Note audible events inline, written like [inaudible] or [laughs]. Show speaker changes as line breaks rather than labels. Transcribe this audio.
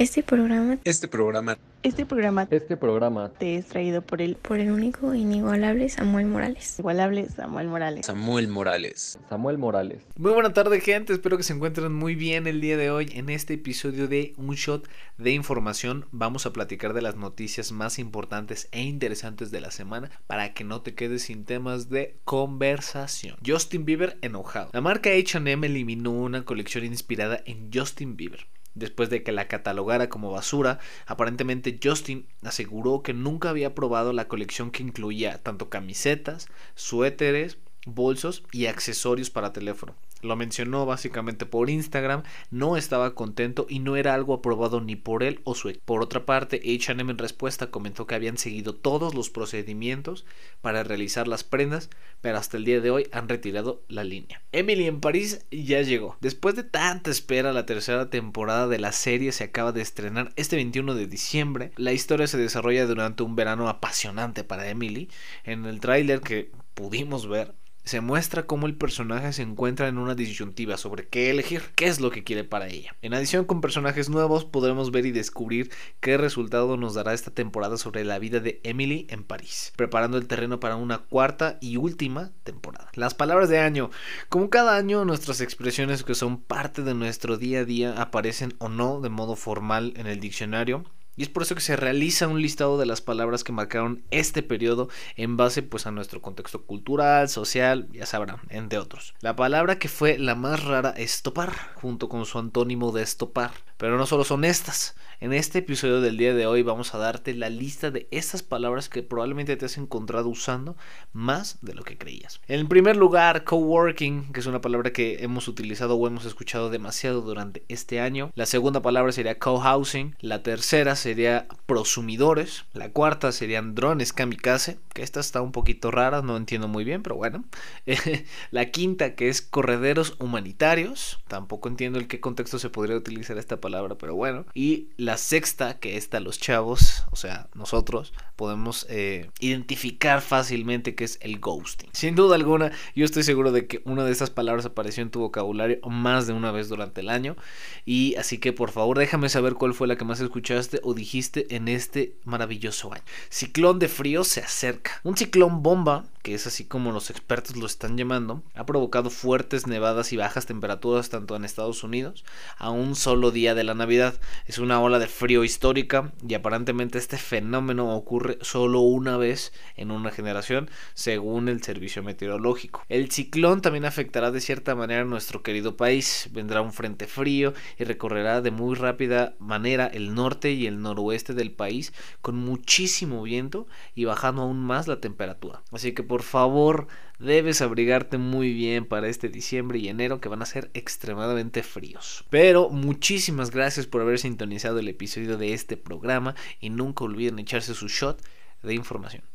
Este programa,
Este programa,
Este programa
Este programa
te es traído por el
por el único e inigualable Samuel Morales.
igualable Samuel Morales.
Samuel Morales.
Samuel Morales.
Muy buena tarde gente, espero que se encuentren muy bien el día de hoy. En este episodio de Un Shot de Información vamos a platicar de las noticias más importantes e interesantes de la semana para que no te quedes sin temas de conversación. Justin Bieber enojado. La marca HM eliminó una colección inspirada en Justin Bieber. Después de que la catalogara como basura, aparentemente Justin aseguró que nunca había probado la colección que incluía tanto camisetas, suéteres, bolsos y accesorios para teléfono. Lo mencionó básicamente por Instagram, no estaba contento y no era algo aprobado ni por él o su equipo. Por otra parte, HM en respuesta comentó que habían seguido todos los procedimientos para realizar las prendas, pero hasta el día de hoy han retirado la línea. Emily en París ya llegó. Después de tanta espera, la tercera temporada de la serie se acaba de estrenar este 21 de diciembre. La historia se desarrolla durante un verano apasionante para Emily. En el tráiler que pudimos ver, se muestra cómo el personaje se encuentra en una disyuntiva sobre qué elegir, qué es lo que quiere para ella. En adición con personajes nuevos podremos ver y descubrir qué resultado nos dará esta temporada sobre la vida de Emily en París, preparando el terreno para una cuarta y última temporada. Las palabras de año. Como cada año nuestras expresiones que son parte de nuestro día a día aparecen o no de modo formal en el diccionario. Y es por eso que se realiza un listado de las palabras que marcaron este periodo en base pues a nuestro contexto cultural, social, ya sabrán, entre otros. La palabra que fue la más rara es topar, junto con su antónimo de estopar. Pero no solo son estas. En este episodio del día de hoy vamos a darte la lista de estas palabras que probablemente te has encontrado usando más de lo que creías. En primer lugar, coworking, que es una palabra que hemos utilizado o hemos escuchado demasiado durante este año. La segunda palabra sería cohousing. La tercera sería prosumidores. La cuarta serían drones kamikaze, que esta está un poquito rara, no entiendo muy bien, pero bueno. [laughs] la quinta que es correderos humanitarios. Tampoco entiendo en qué contexto se podría utilizar esta palabra, pero bueno. Y la sexta que está los chavos, o sea, nosotros podemos eh, identificar fácilmente que es el ghosting. Sin duda alguna, yo estoy seguro de que una de estas palabras apareció en tu vocabulario más de una vez durante el año. Y así que por favor déjame saber cuál fue la que más escuchaste o dijiste en este maravilloso año. Ciclón de frío se acerca. Un ciclón bomba, que es así como los expertos lo están llamando, ha provocado fuertes nevadas y bajas temperaturas tanto en Estados Unidos a un solo día de la Navidad. Es una ola de frío histórica y aparentemente este fenómeno ocurre solo una vez en una generación según el servicio meteorológico. El ciclón también afectará de cierta manera a nuestro querido país. Vendrá un frente frío y recorrerá de muy rápida manera el norte y el noroeste del país con muchísimo viento y bajando aún más la temperatura. Así que por favor debes abrigarte muy bien para este diciembre y enero que van a ser extremadamente fríos. Pero muchísimas gracias por haber sintonizado el episodio de este programa y nunca olviden echarse su shot de información.